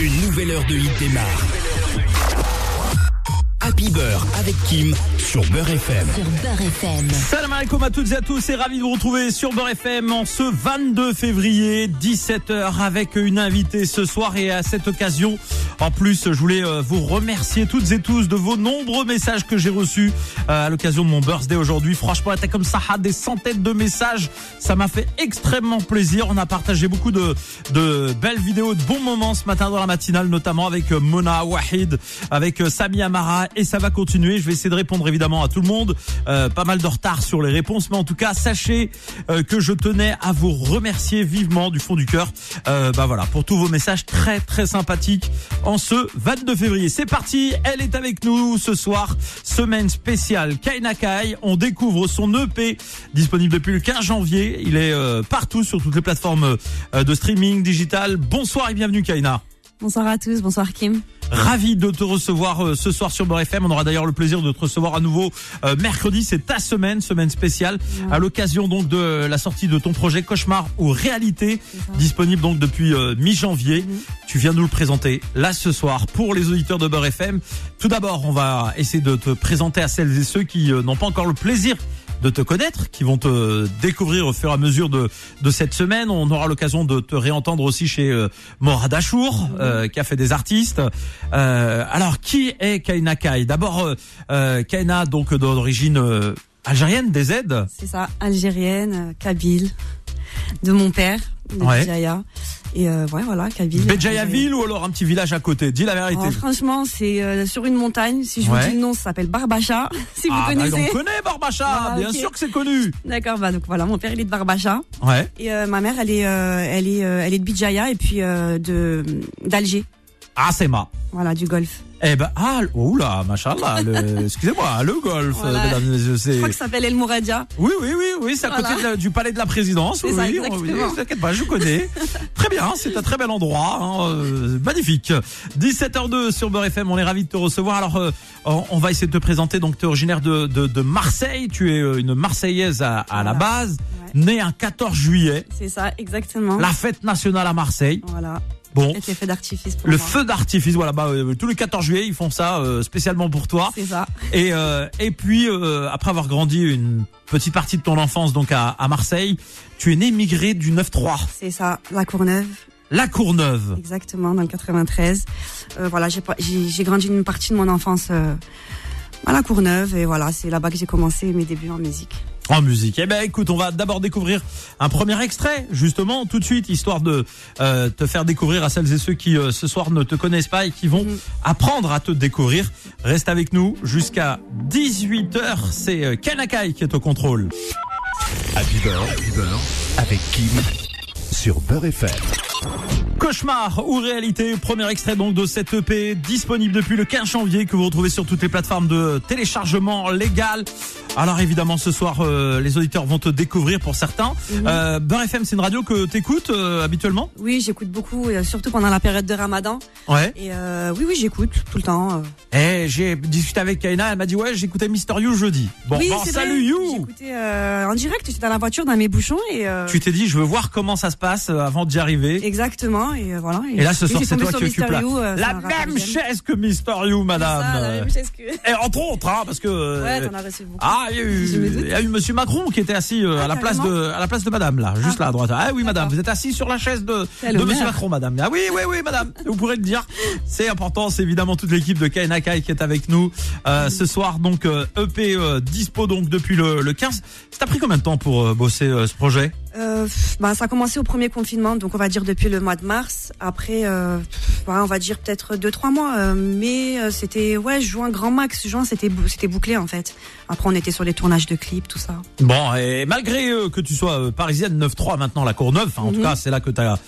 Une nouvelle heure de hit démarre. Happy Beurre avec Kim sur Beurre FM. Sur Beurre FM. Salam alaikum à toutes et à tous et ravi de vous retrouver sur Beurre FM en ce 22 février 17h avec une invitée ce soir et à cette occasion en plus je voulais euh, vous remercier toutes et tous de vos nombreux messages que j'ai reçus euh, à l'occasion de mon birthday aujourd'hui franchement c'était comme ça des centaines de messages ça m'a fait extrêmement plaisir on a partagé beaucoup de, de belles vidéos de bons moments ce matin dans la matinale notamment avec euh, Mona Wahid avec Sami Amara et ça va continuer. Je vais essayer de répondre évidemment à tout le monde. Euh, pas mal de retard sur les réponses, mais en tout cas, sachez que je tenais à vous remercier vivement du fond du cœur. Euh, bah voilà, pour tous vos messages très très sympathiques en ce 22 février. C'est parti, elle est avec nous ce soir. Semaine spéciale Kaina Kai. On découvre son EP disponible depuis le 15 janvier. Il est partout sur toutes les plateformes de streaming digital. Bonsoir et bienvenue Kaina. Bonsoir à tous, bonsoir Kim. Ravi de te recevoir euh, ce soir sur Beurre FM. On aura d'ailleurs le plaisir de te recevoir à nouveau euh, mercredi. C'est ta semaine, semaine spéciale, à l'occasion donc de la sortie de ton projet Cauchemar ou Réalité, disponible donc depuis euh, mi-janvier. Mhm. Tu viens nous le présenter là ce soir pour les auditeurs de Beurre FM. Tout d'abord, on va essayer de te présenter à celles et ceux qui n'ont pas encore le plaisir de te connaître, qui vont te découvrir au fur et à mesure de, de cette semaine. On aura l'occasion de te réentendre aussi chez euh, Morad Achour, euh, qui a fait des artistes. Euh, alors, qui est Kaina Kai D'abord, euh, Kaina, donc d'origine algérienne, des aides C'est ça, algérienne, kabyle, de mon père, de ouais. Et euh, ouais, voilà, Kabyle. Béjaïaville ou alors un petit village à côté? Dis la vérité. Oh, franchement, c'est euh, sur une montagne. Si je vous dis le nom, ça s'appelle Barbacha. Si vous ah, connaissez. Bah, on connaît Barbacha, bien sûr que c'est connu. D'accord, bah donc voilà, mon père il est de Barbacha. Ouais. Et euh, ma mère elle est elle est elle est de Bijaya et puis de d'Alger. Ah, c'est ma. Voilà, du golf. Eh ben, ah, oula, machallah, excusez-moi, le golf, voilà. Je crois que ça s'appelle El Mouradia. Oui, oui, oui, oui, c'est à côté du palais de la présidence. Oui, ça, oui, t'inquiète pas, je connais. très bien, c'est un très bel endroit, hein, euh, magnifique. 17h02 sur Beurre FM, on est ravis de te recevoir. Alors, euh, on va essayer de te présenter. Donc, tu es originaire de, de, de, Marseille, tu es euh, une Marseillaise à, à la base, née un 14 juillet. C'est ça, exactement. La fête nationale à Marseille. Voilà. Bon. le feu d'artifice. Le feu d'artifice, voilà. Bah, euh, tous les 14 juillet, ils font ça euh, spécialement pour toi. C'est ça. Et euh, et puis après avoir grandi une petite partie de ton enfance donc à, à Marseille, tu es né migré du 9-3. C'est ça, la Courneuve. La Courneuve. Exactement, dans le 93. voilà, j'ai grandi une partie de mon enfance à la Courneuve et voilà, c'est là-bas que j'ai commencé mes débuts en musique. En musique. Eh ben écoute, on va d'abord découvrir un premier extrait, justement, tout de suite, histoire de euh, te faire découvrir à celles et ceux qui euh, ce soir ne te connaissent pas et qui vont mhm. apprendre à te découvrir. Reste avec nous jusqu'à 18h. C'est euh, Kanakai qui est au contrôle. Happy Beurre, avec Kim sur Beurre FM. Cauchemar ou réalité, premier extrait donc de cette EP disponible depuis le 15 janvier que vous retrouvez sur toutes les plateformes de téléchargement légal. Alors évidemment ce soir euh, les auditeurs vont te découvrir pour certains. Mm euh, Beurre FM c'est une radio que tu écoutes euh, habituellement? Oui j'écoute beaucoup surtout pendant la période de Ramadan. Ouais. Et oui oui j'écoute tout le temps. Eh j'ai discuté avec Kaina elle m'a dit ouais j'écoutais Mister You jeudi. Bon, oui, salut You. J'écoutais en direct j'étais dans la voiture dans mes bouchons et. Tu t'es dit je veux voir comment ça se passe avant d'y arriver. Exactement et voilà. Et, là ce soir c'est toi qui occupe la, la même chaise que Mister You madame. Ça, la même chaise que... Et entre autres hein parce que. Ouais t'en as reçu beaucoup. Ah il y a eu il y a eu Monsieur Macron qui était assis euh, à la place de à la place de Madame là, juste là à droite. Ah oui Madame, vous êtes assis sur la chaise de de Monsieur Macron Madame. Ah oui oui oui Madame, vous pourrez le dire. C'est important, c'est évidemment toute l'équipe de Kainakai qui est avec nous euh, ce soir. Donc EP euh, e dispo donc depuis le, le 15. Ça t'a pris combien de temps pour bosser ce projet? Euh, bah, ça a commencé au premier confinement, donc on va dire depuis le mois de mars. Après, euh, bah, on va dire peut-être deux trois mois, euh, mais euh, c'était ouais juin grand max, juin c'était c'était bouclé en fait. Après on était sur les tournages de clips, tout ça. Bon et malgré que tu sois parisienne 9-3 maintenant la Courneuve, en tout mhm. cas c'est là que tu as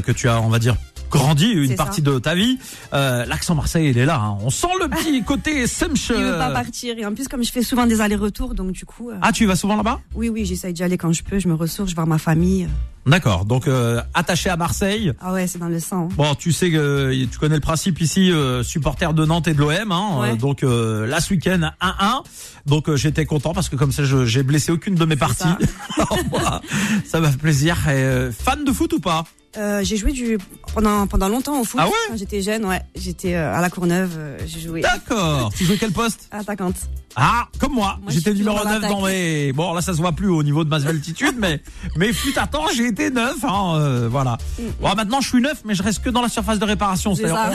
que tu as on va dire grandi une partie de ta vie. Euh, L'accent Marseille, il est là. Hein. On sent le petit côté semche. Je veux pas partir. Et en plus, comme je fais souvent des allers-retours, donc du coup. Euh... Ah, tu vas souvent là-bas? Oui, oui, j'essaye d'y aller quand je peux. Je me ressource, je vois ma famille. D'accord. Donc euh, attaché à Marseille. Ah ouais, c'est dans le sang. Hein. Bon, tu sais que tu connais le principe ici, euh, supporter de Nantes et de l'OM. Hein, ouais. donc euh, là ce week-end 1-1. Donc euh, j'étais content parce que comme ça, j'ai blessé aucune de mes parties. Ça. ça m'a fait plaisir. Et, fan de foot ou pas? Euh, j'ai joué du pendant pendant longtemps au foot. Ah ouais? Quand j'étais jeune, ouais. J'étais euh, à la Courneuve. euh, j'ai joué D'accord. tu jouais quel poste? Attaquante. Ah, comme moi. Moi, J'étais numéro toujours 9 dans mes... Bon, là, ça se voit plus au niveau de ma altitude, mais, mais fut un temps, j'ai été 9, hein, euh, voilà. Bon, maintenant, je suis 9, mais je reste que dans la surface de réparation. Ça.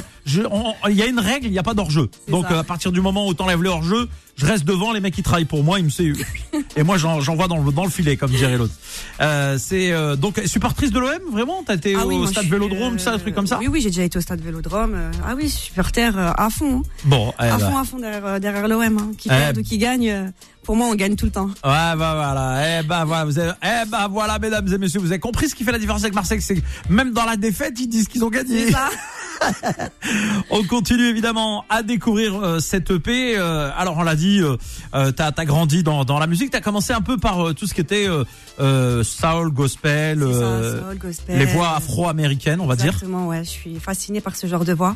on- Il y a une règle, il n'y a pas d'hors-jeu. Donc, euh, à partir du moment où t'enlèves le hors-jeu, je reste devant les mecs qui travaillent pour moi, ils me savent. Et moi, j'en- j'envoie dans le, dans le filet, comme dirait l'autre. Euh, c'est, euh, donc, supportrice de l'OM, vraiment? T'as été Ah oui, au stade Vélodrome, ça, un truc comme ça? Oui, oui, j'ai déjà été au stade Vélodrome. euh, ah oui, supporter à fond. hein. Bon, eh à ben. fond, à fond derrière, derrière l'OM. Hein. Qui Eh. perd ou qui gagne, euh, pour moi, on gagne tout le temps. Ouais, bah voilà. Eh ben voilà, vous avez, eh voilà, mesdames et messieurs, vous avez compris ce qui fait la différence avec Marseille, c'est que même dans la défaite, ils disent qu'ils ont gagné. Ça. On continue évidemment à découvrir euh, cette EP. Euh, alors on l'a dit, euh, t'as as grandi dans, dans la musique. T'as commencé un peu par tout ce qui était soul, gospel, C'est ça, soul, gospel. les voix afro-américaines, on va dire. Exactement, ouais. Je suis fascinée par ce genre de voix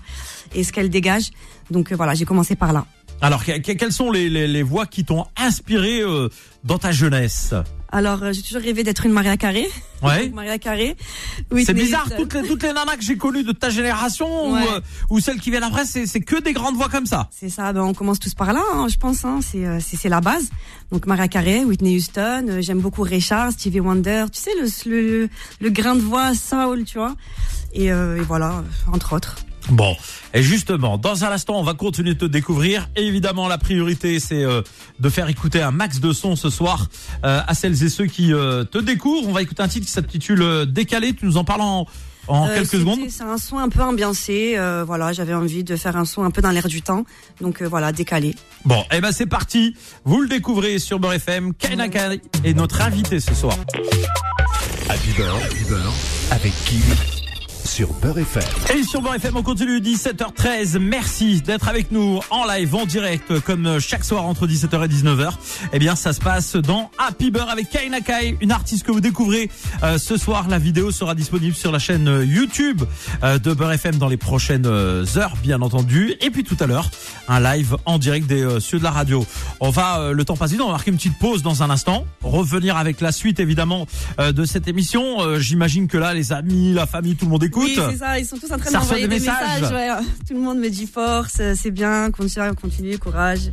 et ce qu'elle dégage. Donc voilà, j'ai commencé par là. Alors que- que- quelles sont les, les, les voix qui t'ont inspiré euh, dans ta jeunesse? Alors, euh, j'ai toujours rêvé d'être une Maria Carré. Ouais. Maria Carré. C'est bizarre, toutes les, toutes les nanas que j'ai connues de ta génération Ouais. ou, euh, ou celles qui viennent après, c'est que des grandes voix comme ça. C'est ça, ben on commence tous par là, hein, je pense. Hein, c'est euh, la base. Donc Maria Carey, Whitney Houston, euh, j'aime beaucoup Richard, Stevie Wonder. Tu sais le le, le grain de voix soul, tu vois. Et, euh, et voilà, entre autres. Bon, et justement, dans un instant, on va continuer de te découvrir. Et évidemment, la priorité, c'est euh, de faire écouter un max de son ce soir euh, à celles et ceux qui euh, te découvrent. On va écouter un titre qui s'intitule euh, Décalé. Tu nous en parles en, en Euh, quelques secondes. C'est un son un peu ambiancé. euh, voilà, j'avais envie de faire un son un peu dans l'air du temps. Donc euh, voilà, décalé. Bon, et ben c'est parti. Vous le découvrez sur Beurre FM. Kaina Kai est notre invité ce soir. Happy Beurre, avec Kim sur Beurre FM. Et sur Beurre FM, on continue 17h13. Merci d'être avec nous en live, en direct, comme chaque soir entre 17h et 19h. Eh bien, ça se passe dans Happy Beurre avec Kaina Kai, une artiste que vous découvrez euh, ce soir. La vidéo sera disponible sur la chaîne euh, YouTube euh, de Beurre FM dans les prochaines euh, heures, bien entendu. Et puis tout à l'heure, un live en direct des euh, cieux de la radio. On va, euh, le temps passe vite, on va marquer une petite pause dans un instant. Revenir avec la suite, évidemment, euh, de cette émission. Euh, J'imagine que là, les amis, la famille, tout le monde écoute. Oui, c'est ça. Ils sont tous en train Ça de reçoit m'envoyer des des, messages. messages. ouais. Tout le monde me dit force, c'est bien, continue, continue, courage.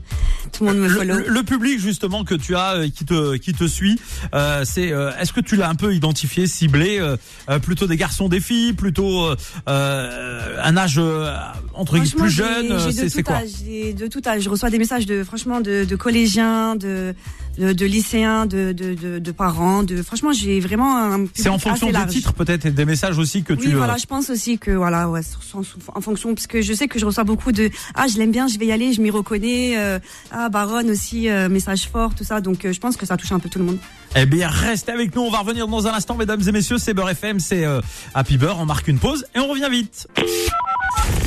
Tout le monde me follow. le- le public justement que tu as euh, qui te qui te suit euh, c'est euh, est-ce que tu l'as un peu identifié ciblé euh, euh, plutôt des garçons des filles plutôt euh, un âge euh, entre guillemets plus jeune c'est de c'est tout quoi âge, de tout âge. Je reçois des messages de franchement de, de collégiens, de, de de lycéens, de de, de, de parents. De franchement, j'ai vraiment un. c'est en fonction des titres peut-être et des messages aussi que Oui, tu euh, voilà, je pense aussi que voilà, ouais, en, en fonction, parce que je sais que je reçois beaucoup de ah, je l'aime bien, je vais y aller, je m'y reconnais. euh, ah, Baronne aussi, euh, message fort, tout ça. Donc, euh, je pense que ça touche un peu tout le monde. eh bien restez avec nous on va revenir dans un instant mesdames et messieurs c'est Beurre FM c'est euh, Happy Beurre on marque une pause et on revient vite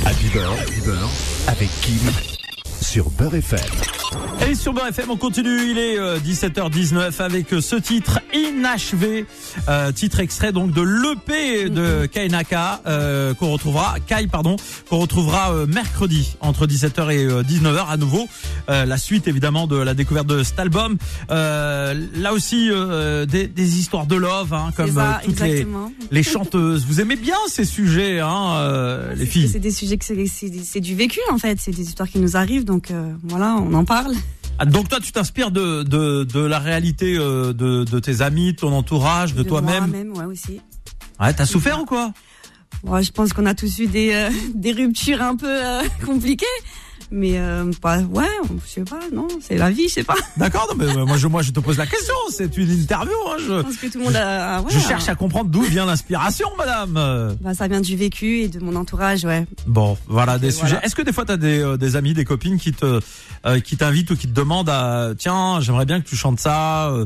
Happy Beurre, Happy Beurre, avec Kim sur Beurre FM. Et sur Beurre FM, on continue. Il est euh, 17h19 avec euh, ce titre inachevé, euh, titre extrait donc de l'EP de Kainaka euh, qu'on retrouvera, Kai pardon, qu'on retrouvera euh, mercredi entre 17h et euh, 19h à nouveau. Euh, la suite évidemment de la découverte de cet album. Euh, là aussi euh, des, des histoires de love, hein, comme ça, euh, toutes les, chanteuses. Vous aimez bien ces sujets, hein, euh, les filles. C'est des sujets que c'est du vécu en fait, c'est des histoires qui nous arrivent, donc euh, voilà, on en parle. Ah, Donc toi, tu t'inspires de, de, de la réalité euh, de, de tes amis, de ton entourage, de, toi-même. Moi-même, ouais aussi. Ouais, t'as souffert ou quoi? Ouais, je pense qu'on a tous eu des euh, des ruptures un peu euh, compliquées, mais euh, pas, ouais, je sais pas, non, c'est la vie, je sais pas. D'accord, non, mais euh, moi je, moi je te pose la question. C'est une interview. Hein, Je je, pense que tout le monde a, ouais, je cherche à comprendre d'où vient l'inspiration, madame. Euh, Bah, ça vient du vécu et de mon entourage, ouais. Bon, voilà des Et sujets. voilà. Est-ce que des fois t'as des, euh, des amis, des copines qui te euh, qui t'invitent ou qui te demandent à tiens, j'aimerais bien que tu chantes ça euh, euh,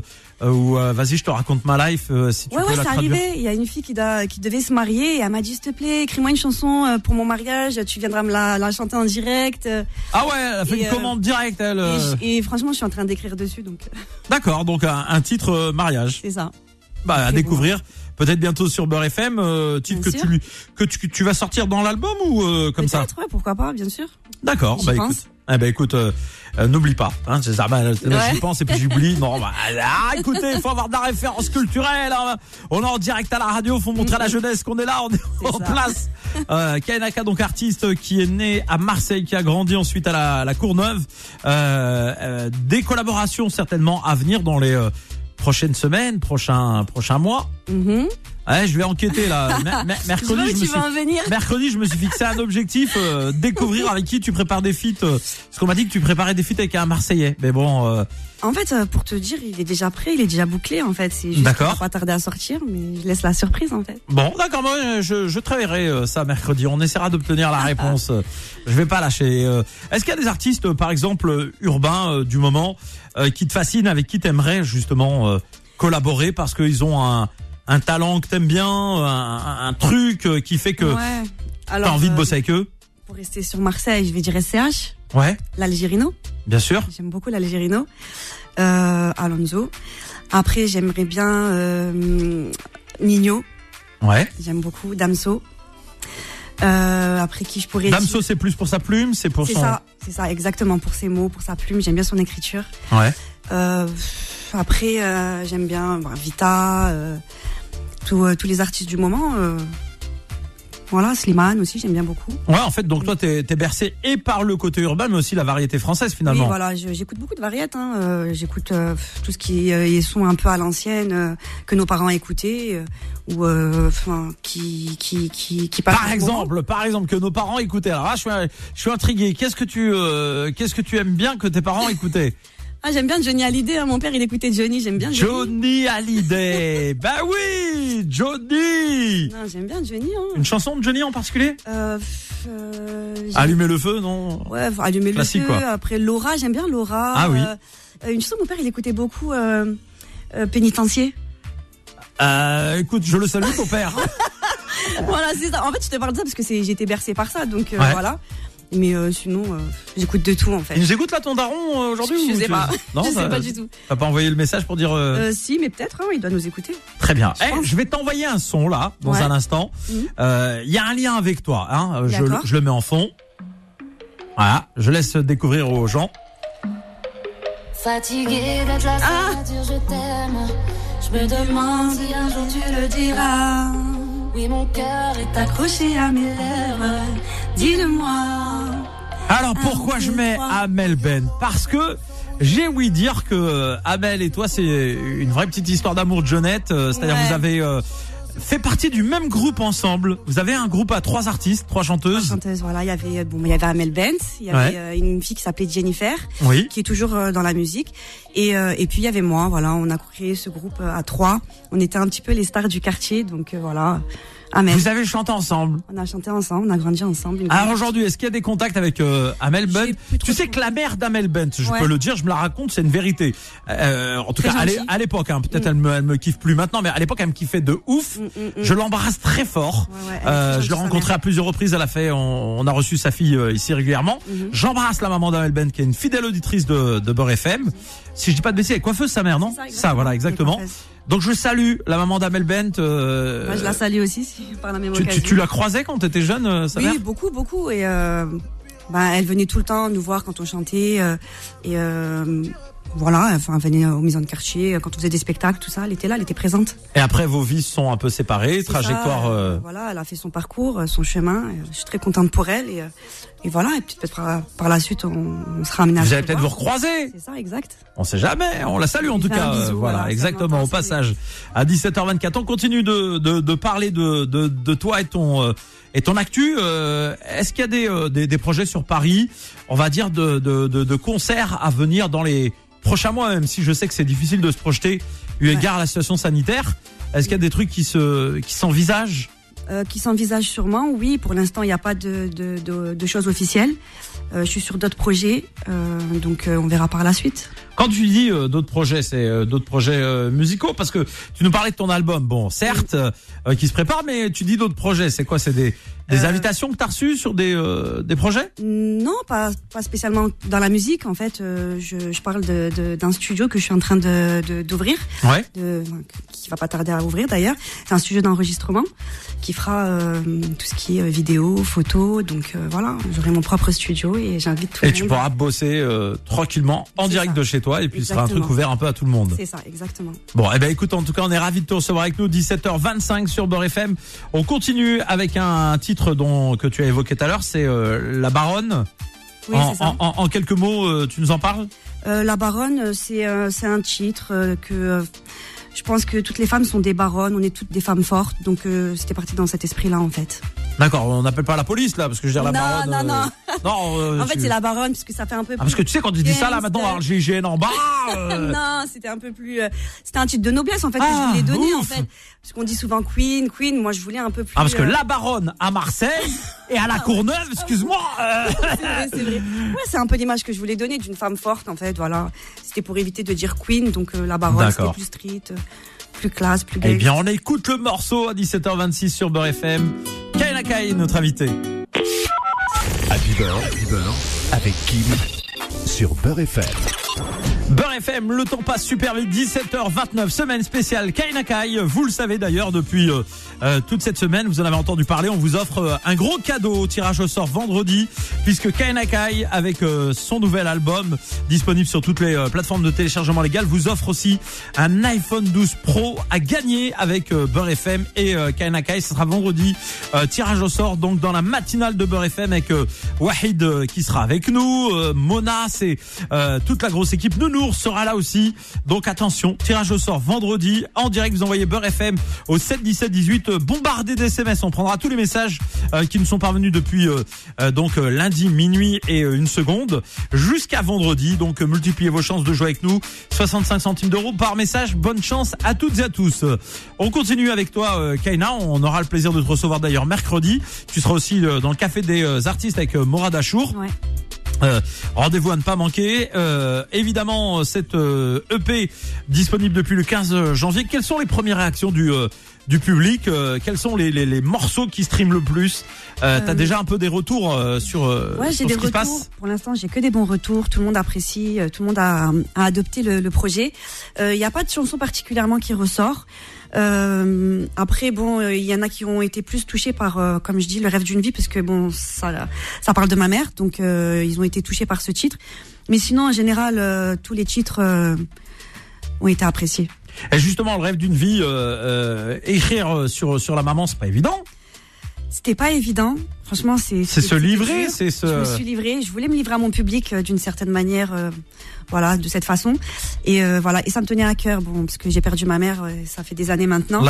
ou euh, vas-y, je te raconte ma life euh, si tu Ouais, peux ouais, la c'est traduire. arrivé. Il y a une fille qui, doit- qui devait se marier et elle m'a dit, s'il te plaît, écris-moi une chanson euh, pour mon mariage. Tu viendras me la, la chanter en direct. euh, Ah ouais, elle a fait Et, une euh, commande directe elle. Et, euh. franchement, je suis en train d'écrire dessus, donc euh, D'accord, donc un, un titre euh, mariage. c'est ça. Bah, à découvrir peut-être bientôt sur Beurre FM, euh, titre que tu, que tu que tu vas sortir dans l'album ou euh, comme ça. Ouais, pourquoi pas, bien sûr. D'accord, bah pense. écoute. Eh ben écoute, euh, euh, n'oublie pas. Hein, c'est ça, bah, là, Ouais. j'y pense et puis j'oublie. Non, bah, ah, écoutez, il faut avoir de la référence culturelle. hein. On est en direct à la radio, faut montrer à la jeunesse qu'on est là, on est en ça. place. Euh, Kainaka, donc artiste qui est né à Marseille, qui a grandi ensuite à la, la Courneuve. Euh, euh, des collaborations certainement à venir dans les euh, prochaines semaines, prochains prochains mois. Mhm. Ouais, je vais enquêter là. Je mercredi, je me suis venir. Mercredi, je me suis fixé un objectif, euh, découvrir avec qui tu prépares des feats. euh, parce qu'on m'a dit que tu préparais des feats avec un Marseillais. Mais bon, euh, En fait, euh, pour te dire, il est déjà prêt, il est déjà bouclé en fait. C'est juste va pas tarder à sortir, mais je laisse la surprise en fait. bon, d'accord, moi, je, je travaillerai euh, ça mercredi. On essaiera d'obtenir la réponse. Euh, Je vais pas lâcher. Est-ce qu'il y a des artistes, par exemple, urbains du moment, qui te fascinent, avec qui t'aimerais justement collaborer parce qu'ils ont un, un talent que t'aimes bien, un, truc euh, qui fait que ouais. t'as envie de euh, bosser avec eux Pour rester sur Marseille, je vais dire SCH, Ouais, l'Algérino. bien sûr. J'aime beaucoup l'Algérino. Euh, Alonso. Après, j'aimerais bien euh, Nino. Ouais. J'aime beaucoup Damso. Euh, après qui je pourrais Damso, c'est plus pour sa plume, c'est pour c'est son. ça, c'est ça exactement pour ses mots, pour sa plume. J'aime bien son écriture. Ouais. Euh, après, euh, j'aime bien bah, Vita, tous, euh, tous les artistes du moment. euh, voilà, Slimane aussi, j'aime bien beaucoup. Ouais, en fait, donc toi, t'es es bercé et par le côté urbain, mais aussi la variété française finalement. Oui, voilà, j'écoute beaucoup de variétés. Hein, euh, j'écoute euh, tout ce qui euh, est son un peu à l'ancienne euh, que nos parents écoutaient euh, ou euh, enfin qui qui qui qui Par exemple, par exemple, que nos parents écoutaient. Alors là, je suis, je suis intrigué. Qu'est-ce que tu, euh, qu'est-ce que tu aimes bien que tes parents écoutaient? Ah, j'aime bien Johnny Hallyday. hein, Mon père, il écoutait Johnny. J'aime bien Johnny. Johnny Hallyday. bah oui, Johnny. Non, j'aime bien Johnny. Hein. Une chanson de Johnny en particulier? Euh, euh, Allumer le feu, non? Ouais, allumer le feu. quoi. Après Laura, j'aime bien Laura. Ah oui. Euh, une chanson, mon père, il écoutait beaucoup Pénitencier. Écoute, je le salue, ton père. voilà, c'est ça. En fait, je te parle de ça parce que été bercée par ça, donc Ouais. voilà. Mais euh, sinon, euh, j'écoute de tout en fait. Il nous écoute là, ton daron euh, aujourd'hui Je ou sais pas. Non, je sais t'as- pas du tout. T'as pas envoyé le message pour dire. euh, Euh, si, mais peut-être, hein, il doit nous écouter. Très bien. Je Eh, je vais t'envoyer un son là, dans Ouais. un instant. Mhm. Euh, Il y a un lien avec toi. Hein. Je, je le mets en fond. Voilà, je laisse découvrir aux gens. Fatiguée d'être la seule Ah. dire je t'aime. Je me demande si un jour tu le diras. Oui, mon cœur est Accroché à mes lèvres, dis-le-moi. Alors pourquoi je mets Amel Ben? Parce que j'ai ouï dire que euh, Amel et toi c'est une vraie petite histoire d'amour de jeunette. euh, C'est-à-dire Ouais. vous avez euh, fait partie du même groupe ensemble. Vous avez un groupe à trois artistes, trois chanteuses. Chanteuse, voilà, il y avait, bon, il y avait Amel Bent, il y avait Ouais. euh, une fille qui s'appelait Jennifer, Oui. qui est toujours euh, dans la musique. Et, euh, et puis il y avait moi, voilà, on a créé ce groupe euh, à trois. On était un petit peu les stars du quartier, donc euh, voilà. Amel. Vous avez chanté ensemble. On a chanté ensemble, on a grandi ensemble. Alors aujourd'hui, est-ce qu'il y a des contacts avec euh, Amel Bent Tu sais que la mère d'Amel Bent, je Ouais. peux le dire, je me la raconte, c'est une vérité. Euh, en tout Très cas, à l'époque, hein, peut-être Mm. elle me, elle me kiffe plus maintenant, mais à l'époque, elle me kiffait de ouf. Mm, mm. Je l'embrasse très fort. Ouais, ouais, Euh, je l'ai rencontrée à plusieurs reprises. Elle a fait, on, on a reçu sa fille euh, ici régulièrement. Mhm. J'embrasse la maman d'Amel Bent, qui est une fidèle auditrice de, de Beurre FM. Si je dis pas de bêtises, elle est coiffeuse sa mère, non exactement. voilà, exactement. Donc je salue la maman d'Amel Bent. euh, Moi, je la salue aussi, si, par la même tu, tu, occasion. tu la croisais quand t'étais jeune, euh, sa Oui, mère beaucoup, beaucoup. Et euh, bah, elle venait tout le temps nous voir quand on chantait. euh, et euh, voilà, enfin, elle venait aux maisons de quartier, quand on faisait des spectacles, tout ça. Elle était là, elle était présente. Et après, vos vies sont un peu séparées, trajectoire. ça, euh, Voilà, elle a fait son parcours, euh, son chemin. Je suis très contente pour elle. Et, euh, et voilà, et peut-être par, par la suite, on, on sera amené à Vous allez peut-être vous recroiser. C'est ça, exact. On sait jamais. On la salue en tout cas. bisou, euh, voilà, exactement. Au passage, à 17h24, on continue de, de, de parler de, de, de toi et ton euh, et ton actu. Euh, Est-ce qu'il y a des, euh, des des projets sur Paris On va dire de de, de, de concerts à venir dans les prochains mois, même si je sais que c'est difficile de se projeter eu Ouais. égard à la situation sanitaire. Est-ce qu'il y a des trucs qui se qui s'envisagent Euh, qui s'envisage sûrement, oui. Pour l'instant, il n'y a pas de, de, de, de choses officielles. Euh, je suis sur d'autres projets, euh, donc euh, on verra par la suite. Quand tu dis euh, d'autres projets, c'est euh, d'autres projets euh, musicaux parce que tu nous parlais de ton album. Bon, certes, qui se prépare, mais tu dis d'autres projets. C'est quoi? C'est des, des invitations que tu as reçues sur des, des projets? Non, pas, pas spécialement dans la musique. En fait, je, je parle de- de- d'un studio que je suis en train de d'ouvrir, Ouais. de, qui va pas tarder à ouvrir d'ailleurs. C'est un studio d'enregistrement qui fera tout ce qui est vidéo, photo. Donc voilà, j'aurai mon propre studio et j'invite tout Et le tu monde. pourras bosser tranquillement en direct ça. de chez toi et puis ce sera un truc ouvert un peu à tout le monde. C'est ça, exactement. Bon, eh ben écoute, en tout cas, on est ravis de te recevoir avec nous 17h25 sur Beurre FM. On continue avec un titre dont que tu as évoqué tout à l'heure, c'est euh, La Baronne. Oui, en, c'est ça. en- en- en quelques mots, euh, tu nous en parles? Euh, la baronne, c'est c'est un titre que je pense que toutes les femmes sont des baronnes. On est toutes des femmes fortes, donc euh, c'était parti dans cet esprit-là en fait. D'accord, on n'appelle pas la police là, parce que je veux dire la Non, baronne. non, non. non. euh, En fait, c'est la baronne parce que ça fait un peu. Ah, parce que plus tu sais quand tu dis ça là maintenant, alors, le GIGN en bas. euh, non, c'était un peu plus. euh, c'était un titre de noblesse en fait que Ah, je voulais donner en fait, parce qu'on dit souvent Queen, Queen. Moi, je voulais un peu plus. Ah parce que euh, la baronne à Marseille et à la Courneuve, excuse-moi. euh, C'est vrai, c'est vrai. Ouais, c'est un peu l'image que je voulais donner d'une femme forte en fait. Voilà, c'était pour éviter de dire Queen, donc euh, la baronne c'était plus street, euh, plus classe, plus. Eh gay. bien, on écoute le morceau à 17h26 sur Beurre FM. Kaina Kai, notre invité. Happy Beurre, Happy Beurre, avec Kim sur Beurre FM. Beurre FM, le temps passe super vite, 17h29, semaine spéciale Kaina Kai. Vous le savez d'ailleurs depuis euh, euh, toute cette semaine, vous en avez entendu parler, on vous offre euh, un gros cadeau au tirage au sort vendredi, puisque Kaina Kai, avec son nouvel album disponible sur toutes les plateformes de téléchargement légal, vous offre aussi un iPhone 12 Pro à gagner avec Beurre FM et euh, Kaina Kai. Ce sera vendredi, tirage au sort donc dans la matinale de Beurre FM avec Wahid qui sera avec nous, Mona, c'est toute la grosse équipe. Nounours sera là aussi. Donc attention, tirage au sort vendredi en direct. Vous envoyez Beurre FM au 7 17 18. euh, bombardé d'SMS. On prendra tous les messages euh, qui nous sont parvenus depuis euh, euh, donc lundi minuit et une seconde jusqu'à vendredi. Donc multipliez vos chances de jouer avec nous. 65 centimes d'euros par message. Bonne chance à toutes et à tous. On continue avec toi, Kaina. On aura le plaisir de te recevoir d'ailleurs mercredi. Tu seras aussi dans le café des artistes avec Morad Achour. Ouais. Euh, Rendez-vous à ne pas manquer. Euh, évidemment, cette euh, EP disponible depuis le 15 janvier. Quelles sont les premières réactions du euh, du public Euh, Quels sont les, les, les morceaux qui streament le plus euh, T'as déjà un peu des retours euh, sur, Ouais, sur des ce qui se passe Pour l'instant, j'ai que des bons retours. Tout le monde apprécie, tout le monde a, a adopté le, le projet. Il n'y a pas de chanson particulièrement qui ressort. Euh, après, bon, euh, il y en a qui ont été plus touchés par, euh, comme je dis, le rêve d'une vie, parce que bon, ça, ça parle de ma mère, donc euh, ils ont été touchés par ce titre. Mais sinon, en général, tous les titres ont été appréciés. Et justement, le rêve d'une vie, écrire sur sur la maman, c'est pas évident. C'était pas évident. Franchement, c'est C'est se livrer, c'est se. Je me suis livrée. Je voulais me livrer à mon public euh, d'une certaine manière, euh, voilà, de cette façon. Et euh, voilà, et ça me tenait à cœur, bon, parce que j'ai perdu ma mère, euh, ça fait des années maintenant.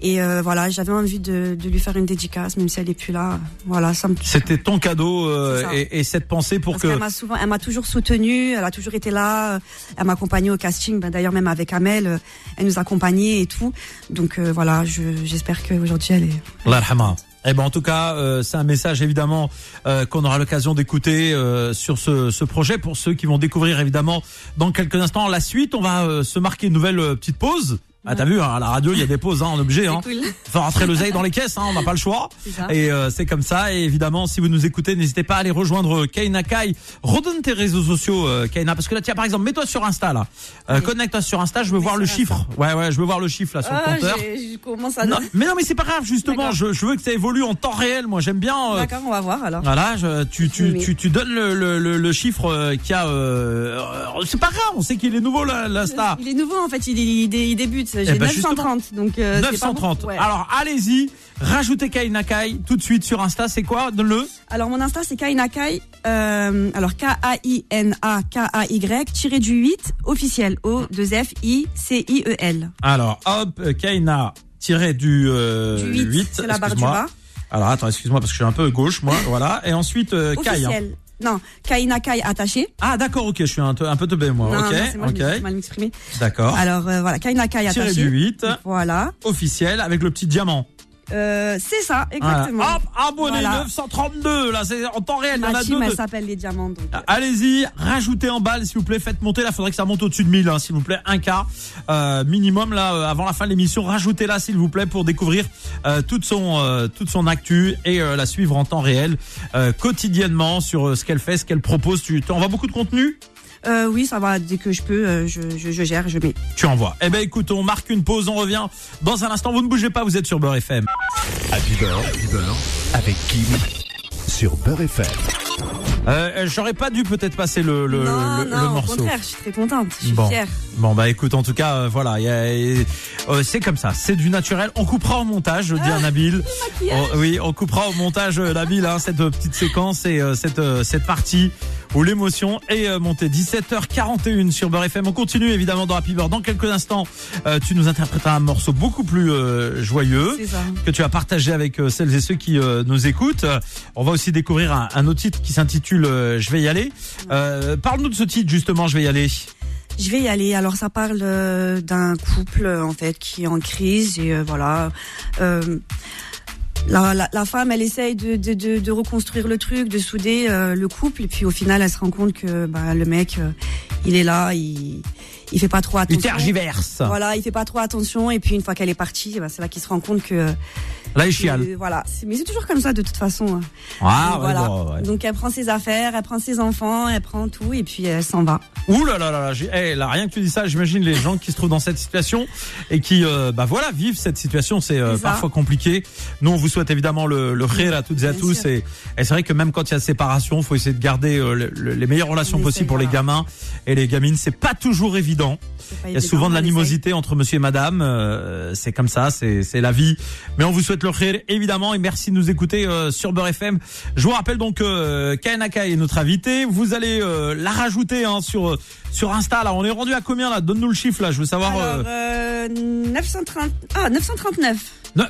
Et euh, voilà, j'avais envie de, de lui faire une dédicace, même si elle est plus là. Voilà, ça me. C'était ton cadeau euh, et, et cette pensée pour Parce que. qu'elle m'a souvent, elle m'a toujours soutenue, elle a toujours été là, elle m'a accompagnée au casting, ben, d'ailleurs même avec Amel, elle nous accompagnait et tout. Donc euh, voilà, je, j'espère qu'aujourd'hui elle est. Eh ben en tout cas, euh, c'est un message évidemment euh, qu'on aura l'occasion d'écouter euh, sur ce, ce projet pour ceux qui vont découvrir évidemment dans quelques instants la suite. On va euh, se marquer une nouvelle euh, petite pause. Ah t'as vu, hein, à la radio il y a des pauses, hein, est obligé. Hein. cool. Faut rentrer l'oseille dans les caisses, hein, on n'a pas le choix. Et euh, c'est comme ça. Et évidemment, si vous nous écoutez, n'hésitez pas à aller rejoindre Kaina Kai. Redonne tes réseaux sociaux, euh, Kaina, parce que là, tiens, par exemple, mets-toi sur Insta là. Euh. Connecte-toi sur Insta. Je veux Mais voir le chiffre. Ouais, ouais, je veux voir le chiffre là sur le Ah, compteur. je commence à. Non, mais non, mais c'est pas grave. Justement, je, je veux que ça évolue en temps réel. Moi, j'aime bien. euh, D'accord, on va voir alors. voilà, je- tu, tu, Oui. tu, tu donnes le, le, le, le chiffre euh, qui a. Euh, euh, c'est pas grave, on sait qu'il est nouveau là, l'Insta. Il est nouveau en fait, il, il, il- il débute. J'ai ben, 930, donc euh, c'est pas 930. beaucoup, ouais. Alors allez-y, rajoutez Kaina Kai tout de suite sur Insta. C'est quoi Donne-le. Alors mon Insta c'est Kainakai, euh, alors K A I N A K A Y tiré du 8 officiel O 2 F I C I E L. Alors hop, euh, Kaina tiré du, euh, Du 8, 8, c'est la barre du bas. Alors attends, excuse-moi parce que je suis un peu gauche moi. voilà. Et ensuite euh, Kai. hein. Non, Kainakai attaché. Ah d'accord, ok, je suis un, peu- un peu teubé moi. non, ok, non, moi, je mal exprimé. d'accord. Alors euh, voilà, Kainakai attaché. du 8, Voilà, officiel avec le petit diamant. Euh, c'est ça, Voilà. exactement. Hop, abonné Voilà. 932, là, c'est en temps réel. Ma team, elle s'appelle les diamants. donc, euh, Allez-y, rajoutez en balle s'il vous plaît, faites monter là, faudrait que ça monte au-dessus de 1000 hein, s'il vous plaît, un quart euh, minimum là avant la fin de l'émission, rajoutez là s'il vous plaît pour découvrir euh, toute son toute son actu et la suivre en temps réel quotidiennement sur ce qu'elle fait, ce qu'elle propose. Tu tu envoies beaucoup de contenu? Euh, oui, ça va. Dès que je peux, euh, je, je, je gère, je mets. Tu envoies. Eh ben écoute, on marque une pause, on revient dans un instant. Vous ne bougez pas, vous êtes sur Beurre FM. Happy Beurre, Happy Beurre, avec Kim sur Beurre FM. Euh, J'aurais pas dû peut-être passer le le, non, le, non, le au morceau. contraire, je suis très contente. Je suis Bon. fière. Bon bah écoute en tout cas euh, voilà euh, c'est comme ça c'est du naturel on coupera au montage je dis à Nabil Oh, oui on coupera au montage euh, Nabil hein, cette euh, petite séquence et euh, cette cette partie où l'émotion est montée 17h41 sur Beurre FM on continue évidemment dans Happy Beurre dans quelques instants tu nous interpréteras un morceau beaucoup plus joyeux que tu as partagé avec celles et ceux qui nous écoutent. On va aussi découvrir un, un autre titre qui s'intitule Je vais y aller. Euh, Parle-nous de ce titre justement, Je vais y aller. Je vais y aller. Alors ça parle euh, d'un couple euh, en fait qui est en crise et euh, voilà. La, la, la femme, elle essaye de, de, de, de reconstruire le truc, de souder le couple, et puis au final, elle se rend compte que bah, le mec, il est là, il, il fait pas trop Il attention. tergiverse. Voilà, il fait pas trop attention, et puis une fois qu'elle est partie, bah, c'est là qu'il se rend compte que. Là, il chiale. voilà, mais c'est toujours comme ça de toute façon. hein. Ah, ouais, voilà. bon, ouais. Donc elle prend ses affaires, elle prend ses enfants, elle prend tout, et puis elle s'en va. Ouh là là là là, j'ai- eh, là, rien que tu dis ça, j'imagine les gens qui se trouvent dans cette situation et qui, euh, bah voilà, vivent cette situation. C'est euh, parfois compliqué. Nous, on vous souhaite évidemment le, le rire à toutes et à Bien tous. sûr. Et, et c'est vrai que même quand il y a séparation, faut essayer de garder euh, le- le- les meilleures relations On possibles essaie, pour les gamins et les gamines. C'est pas toujours évident. Il y a souvent de l'animosité entre monsieur et madame. euh, c'est comme ça, c'est c'est la vie. Mais on vous souhaite le rire, évidemment, et merci de nous écouter euh, sur Beurre FM. Je vous rappelle donc que Kainaka est notre invité. Vous allez euh, la rajouter hein, sur sur Insta. Là, on est rendu à combien là? Donne-nous le chiffre là. Je veux savoir. Alors, euh, euh, 930... Ah, 939, non,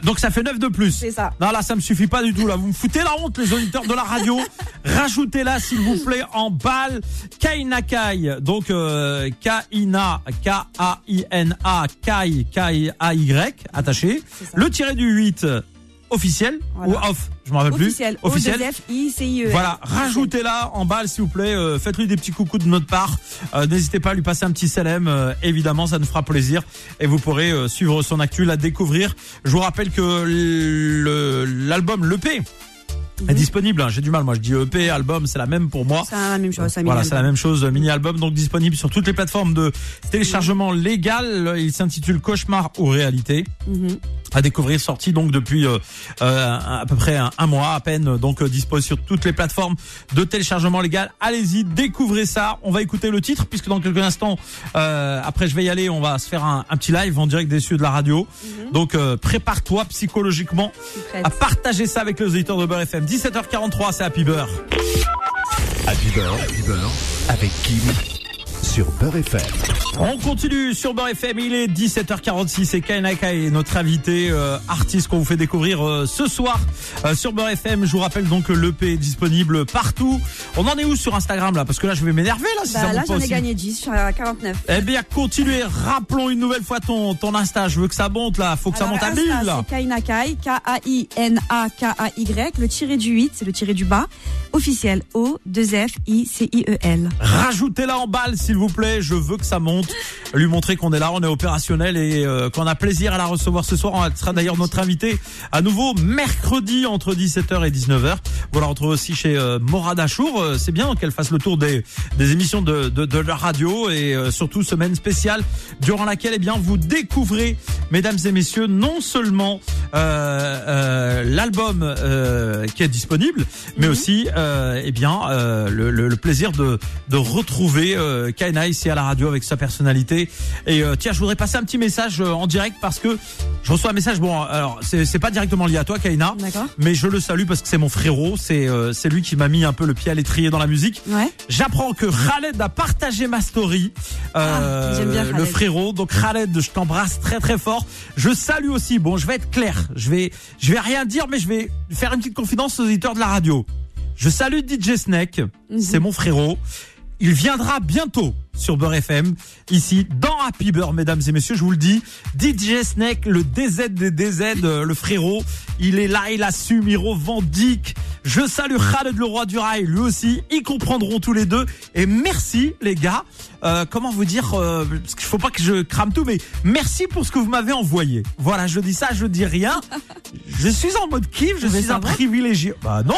donc ça fait 9 de plus. c'est ça. Non, là, ça me suffit pas du tout. Là, vous me foutez la honte, les auditeurs de la radio. Rajoutez-la, s'il vous plaît, en balle. Kainakai. Donc, euh, K-I-N-A, K-A-I-N-A, Kai, K-I-A-Y, attaché. Le tiré du 8, officiel Voilà. ou off Je m'en rappelle Officiel. plus. Officiel. O-2-F-I-C-I-E-L. Voilà, rajoutez-la en balle s'il vous plaît. euh, Faites-lui des petits coucous de notre part. Euh, N'hésitez pas à lui passer un petit salam. euh, évidemment, ça nous fera plaisir et vous pourrez euh, suivre son actu, la découvrir. Je vous rappelle que le- l'album, l'EP, est disponible. hein. J'ai du mal, moi je dis EP, album, c'est la même pour moi. C'est la même chose, Voilà, c'est la même chose, mini album donc disponible sur toutes les plateformes de téléchargement légal. Il s'intitule Cauchemar ou réalité Mhm. à découvrir, sorti donc depuis euh, euh, à peu près un, un mois à peine, donc euh, dispose sur toutes les plateformes de téléchargement légal. Allez-y, découvrez ça. On va écouter le titre puisque dans quelques instants, euh, après je vais y aller, on va se faire un, un petit live en direct des cieux de la radio. Donc euh, prépare-toi psychologiquement à partager ça avec les auditeurs de Beurre FM. 17h43, c'est Happy Beurre. Happy Beurre, Happy Beurre, avec Kim sur Beurre FM. On continue sur Beurre FM, il est 17h46 et Kainaka est notre invité euh, artiste qu'on vous fait découvrir euh, ce soir euh, sur Beurre FM. Je vous rappelle donc que l'EP est disponible partout. On en est où sur Instagram là? Parce que là je vais m'énerver là si Bah, ça là, j'en ai aussi. gagné 10, je suis à 49. Eh bien continuez, rappelons une nouvelle fois ton, ton Insta. Je veux que ça monte là, faut que ça monte à Insta, 1000 là. Kainakai, K-A-I-N-A-K-A-Y, le tiré du 8, c'est le tiré du bas. Officiel, O-2-F-I-C-I-E-L. Rajoutez-la en balle s'il vous plaît, je veux que ça monte. Lui montrer qu'on est là, on est opérationnel et euh, qu'on a plaisir à la recevoir ce soir. Elle sera d'ailleurs notre invité à nouveau mercredi entre 17h et 19h. Vous la retrouvez aussi chez euh, Morad Achour. Euh, C'est bien qu'elle fasse le tour des, des émissions de, de, de la radio et euh, surtout semaine spéciale durant laquelle eh bien vous découvrez, mesdames et messieurs, non seulement euh, euh, l'album euh, qui est disponible, mais aussi euh, eh bien euh, le, le- le plaisir de, de retrouver euh, Kaina ici à la radio avec sa personnalité. Et euh, tiens, je voudrais passer un petit message euh, en direct parce que je reçois un message. Bon, alors c'est pas directement lié à toi, Kaina. Mais je le salue parce que c'est mon frérot, c'est euh, c'est lui qui m'a mis un peu le pied à l'étrier dans la musique. Ouais. J'apprends que Khaled a partagé ma story. Ah, j'aime bien le frérot. Donc Khaled, je t'embrasse très très fort. Je salue aussi. Bon, je vais être clair. Je vais je vais rien dire, mais je vais faire une petite confidence aux auditeurs de la radio. Je salue DJ Snake. Mhm. C'est mon frérot. Il viendra bientôt sur Beurre FM, ici dans Happy Beurre, mesdames et messieurs, je vous le dis. DJ Snake, le DZ des DZ, euh, le frérot, il est là, il assume, il revendique. Je salue Khaled le roi du rail, lui aussi, ils comprendront tous les deux. Et merci les gars, euh, comment vous dire, euh, parce qu'il faut pas que je crame tout, mais merci pour ce que vous m'avez envoyé. Voilà, je dis ça, je dis rien. Je suis en mode kiff, je suis un privilégié. Bah non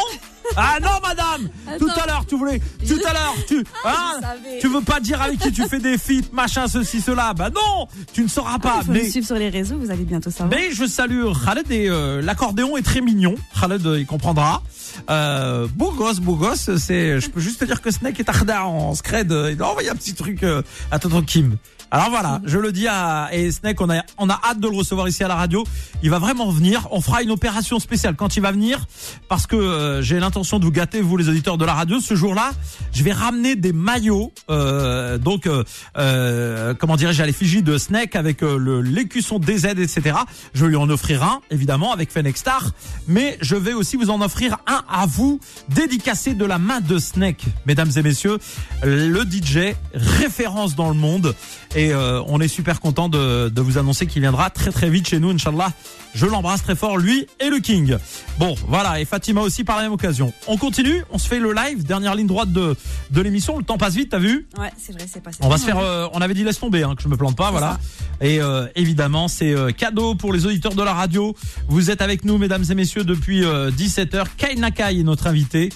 ah non, madame Tout à l'heure, tu voulais. Tout à l'heure, tu. Ah, hein, tu veux pas dire avec qui tu fais des feats, machin, ceci, cela. Bah non Tu ne sauras pas. Ah, il faut mais, me suivre sur les réseaux, vous allez bientôt savoir. mais je salue Khaled et euh, l'accordéon est très mignon. Khaled, euh, il comprendra. Euh, beau gosse, beau gosse. C'est, je peux juste te dire que Snake est arda en scred. Il a envoyé un petit truc euh, à Tonton Kim. Alors voilà, je le dis à et Snake, on a on a hâte de le recevoir ici à la radio. Il va vraiment venir. On fera une opération spéciale quand il va venir parce que euh, j'ai l'intention de vous gâter vous les auditeurs de la radio. Ce jour-là, je vais ramener des maillots. euh, donc euh, euh, comment dirais-je à l'effigie de Snake avec euh, le l'écusson DZ etc. Je vais lui en offrir un évidemment avec Fennec Star, mais je vais aussi vous en offrir un à vous dédicacé de la main de Snake, mesdames et messieurs, le DJ référence dans le monde. Et euh, on est super content de, de vous annoncer qu'il viendra très très vite chez nous, Inch'Allah. Je l'embrasse très fort, lui et le King. Bon, voilà, et Fatima aussi par la même occasion. On continue, on se fait le live, dernière ligne droite de, de l'émission. Le temps passe vite, t'as vu Ouais, c'est vrai, c'est passé. On va se faire, euh, on avait dit laisse tomber, hein, que je me plante pas, voilà. Et euh, évidemment, c'est euh, cadeau pour les auditeurs de la radio. Vous êtes avec nous, mesdames et messieurs, depuis 17h. Kai Nakai est notre invité.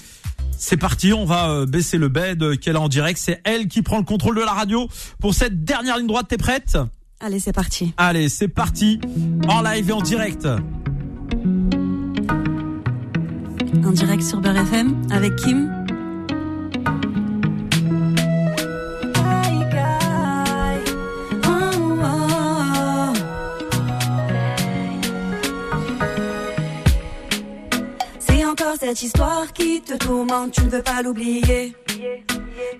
C'est parti, on va euh, baisser le bed euh, qu'elle a en direct. C'est elle qui prend le contrôle de la radio pour cette dernière ligne droite. T'es prête? Allez, c'est parti. Allez, c'est parti. En live et en direct. En direct sur Beurre FM avec Kim. Cette histoire qui te tourmente, tu ne veux pas l'oublier.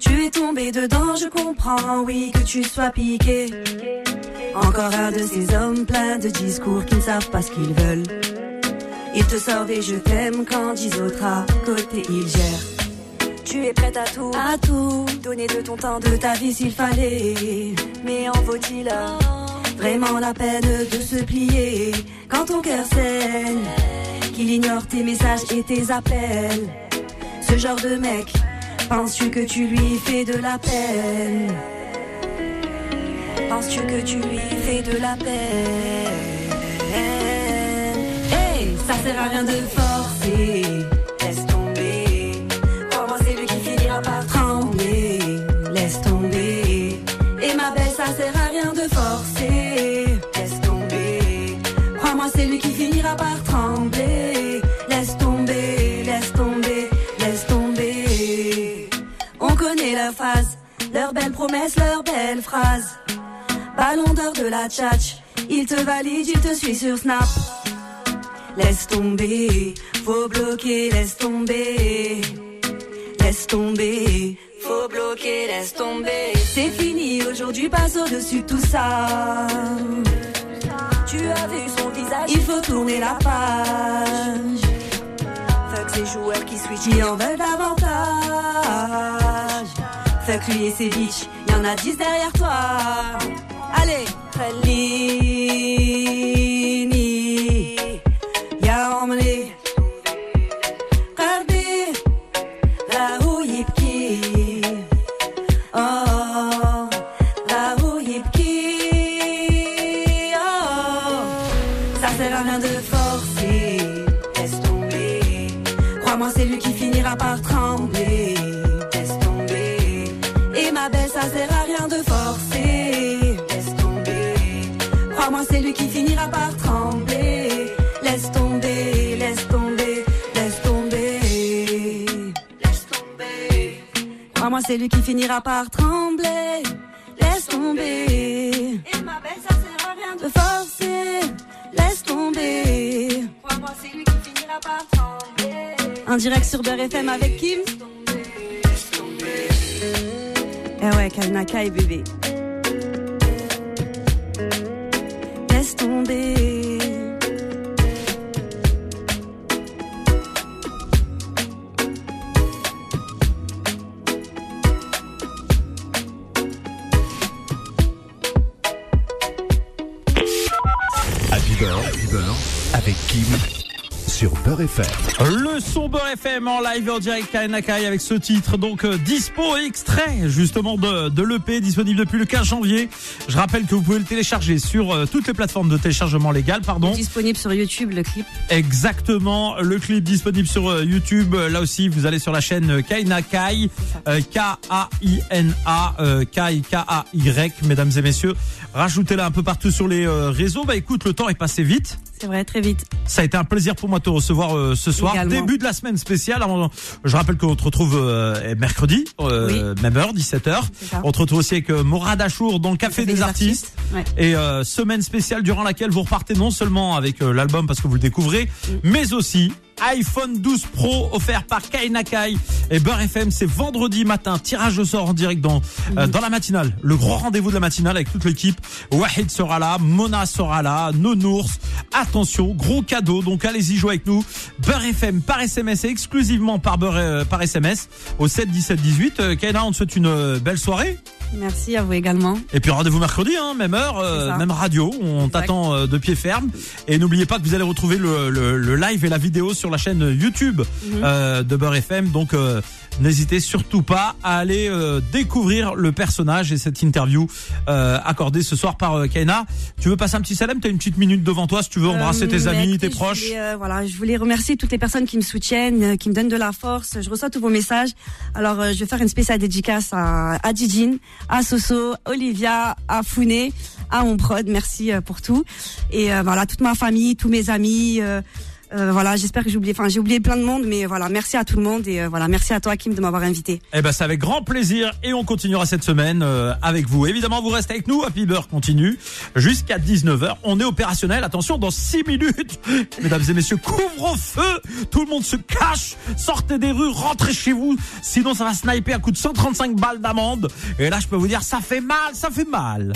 Tu es tombé dedans, je comprends, oui, que tu sois piqué. Encore un de ces hommes pleins de discours qui ne savent pas ce qu'ils veulent. Ils te sortent des je t'aime quand dix autres à côté ils gèrent. Tu es prête à tout, à tout, donner de ton temps, de ta vie s'il fallait. Mais en vaut-il vraiment la peine de se plier quand ton cœur saigne, qu'il ignore tes messages et tes appels. Ce genre de mec, penses-tu que tu lui fais de la peine? Penses-tu que tu lui fais de la peine? Hey, ça sert à rien de forcer. Promesses, leurs belles phrases. Ballon d'or de la tchatch, il te valide, il te suit sur Snap. Laisse tomber, faut bloquer, laisse tomber. Laisse tomber, faut bloquer, laisse tomber. C'est fini, aujourd'hui passe au-dessus de tout ça. Tu as vu son visage, il faut tourner la page. Fuck ces joueurs qui switch, qui en veulent davantage. Fuck lui et ses bitches, y en a dix derrière toi. Allez, Fellini, c'est lui qui finira par trembler. Laisse tomber. Et ma belle ça sert à rien de forcer. Laisse tomber. Crois-moi c'est lui qui finira par trembler. En direct sur Beurre FM avec Kim. Eh ouais, Kalnaka et bébé. Laisse tomber Beurre FM. Le son Beurre FM en live en direct Kainakai avec ce titre donc euh, dispo et extrait justement de, de l'EP disponible depuis le 15 janvier. Je rappelle que vous pouvez le télécharger sur euh, toutes les plateformes de téléchargement légal, pardon. Disponible sur YouTube, le clip. Exactement, le clip disponible sur euh, YouTube. Là aussi, vous allez sur la chaîne Kaina Kai, K-A-I-N-A, Kai, K-A-Y, mesdames et messieurs. Rajoutez-la un peu partout sur les euh, réseaux. Bah écoute, le temps est passé vite. C'est vrai, très vite. Ça a été un plaisir pour moi de te recevoir euh, ce soir. Également. Début de la semaine spéciale. Alors, je rappelle qu'on te retrouve euh, mercredi, euh, même heure, 17h. C'est ça. On te retrouve aussi avec euh, Morad Achour dans le Café des, artistes. Ouais. Et euh, semaine spéciale durant laquelle vous repartez non seulement avec l'album parce que vous le découvrez, Mm. mais aussi iPhone 12 Pro offert par Kai Nakai et Beurre FM. C'est vendredi matin, tirage au sort en direct dans euh, Mm. dans la matinale. Le grand rendez-vous de la matinale avec toute l'équipe. Wahid sera là, Mona sera là, Nounours. Attention, gros cadeau. Donc allez-y jouer avec nous. Beurre FM par SMS et exclusivement par Beurre euh, par SMS au 7 17 18. Euh, Kaina, on te souhaite une euh, belle soirée. Merci à vous également. Et puis rendez-vous mercredi, hein, même heure, euh, même radio. On t'attend euh, de pied ferme. Et n'oubliez pas que vous allez retrouver le, le- le live et la vidéo sur la chaîne YouTube Mhm. euh, de Beurre FM. Donc n'hésitez surtout pas à aller découvrir le personnage et cette interview accordée ce soir par Kaina. Tu veux passer un petit salam T'as une petite minute devant toi si tu veux embrasser tes amis, tes je proches. voulais, euh, voilà, je voulais remercier toutes les personnes qui me soutiennent, qui me donnent de la force. Je reçois tous vos messages. Alors, je vais faire une spéciale dédicace à, Djidjin, à Soso, Olivia, à Founé, à mon prod. Merci euh, pour tout. Et euh, voilà, toute ma famille, tous mes amis. euh, euh, voilà, j'espère que j'ai oublié. Enfin, j'ai oublié plein de monde, mais voilà, merci à tout le monde et euh, voilà, merci à toi, Kim, de m'avoir invité. Eh ben c'est avec grand plaisir et on continuera cette semaine euh, avec vous. Évidemment, vous restez avec nous. Happy Beurre continue jusqu'à 19h. On est opérationnel. Attention, dans 6 minutes, mesdames et messieurs, couvre-feu. Tout le monde se cache. Sortez des rues, rentrez chez vous. Sinon, ça va sniper à coup de 135 balles d'amende. Et là, je peux vous dire, ça fait mal, ça fait mal.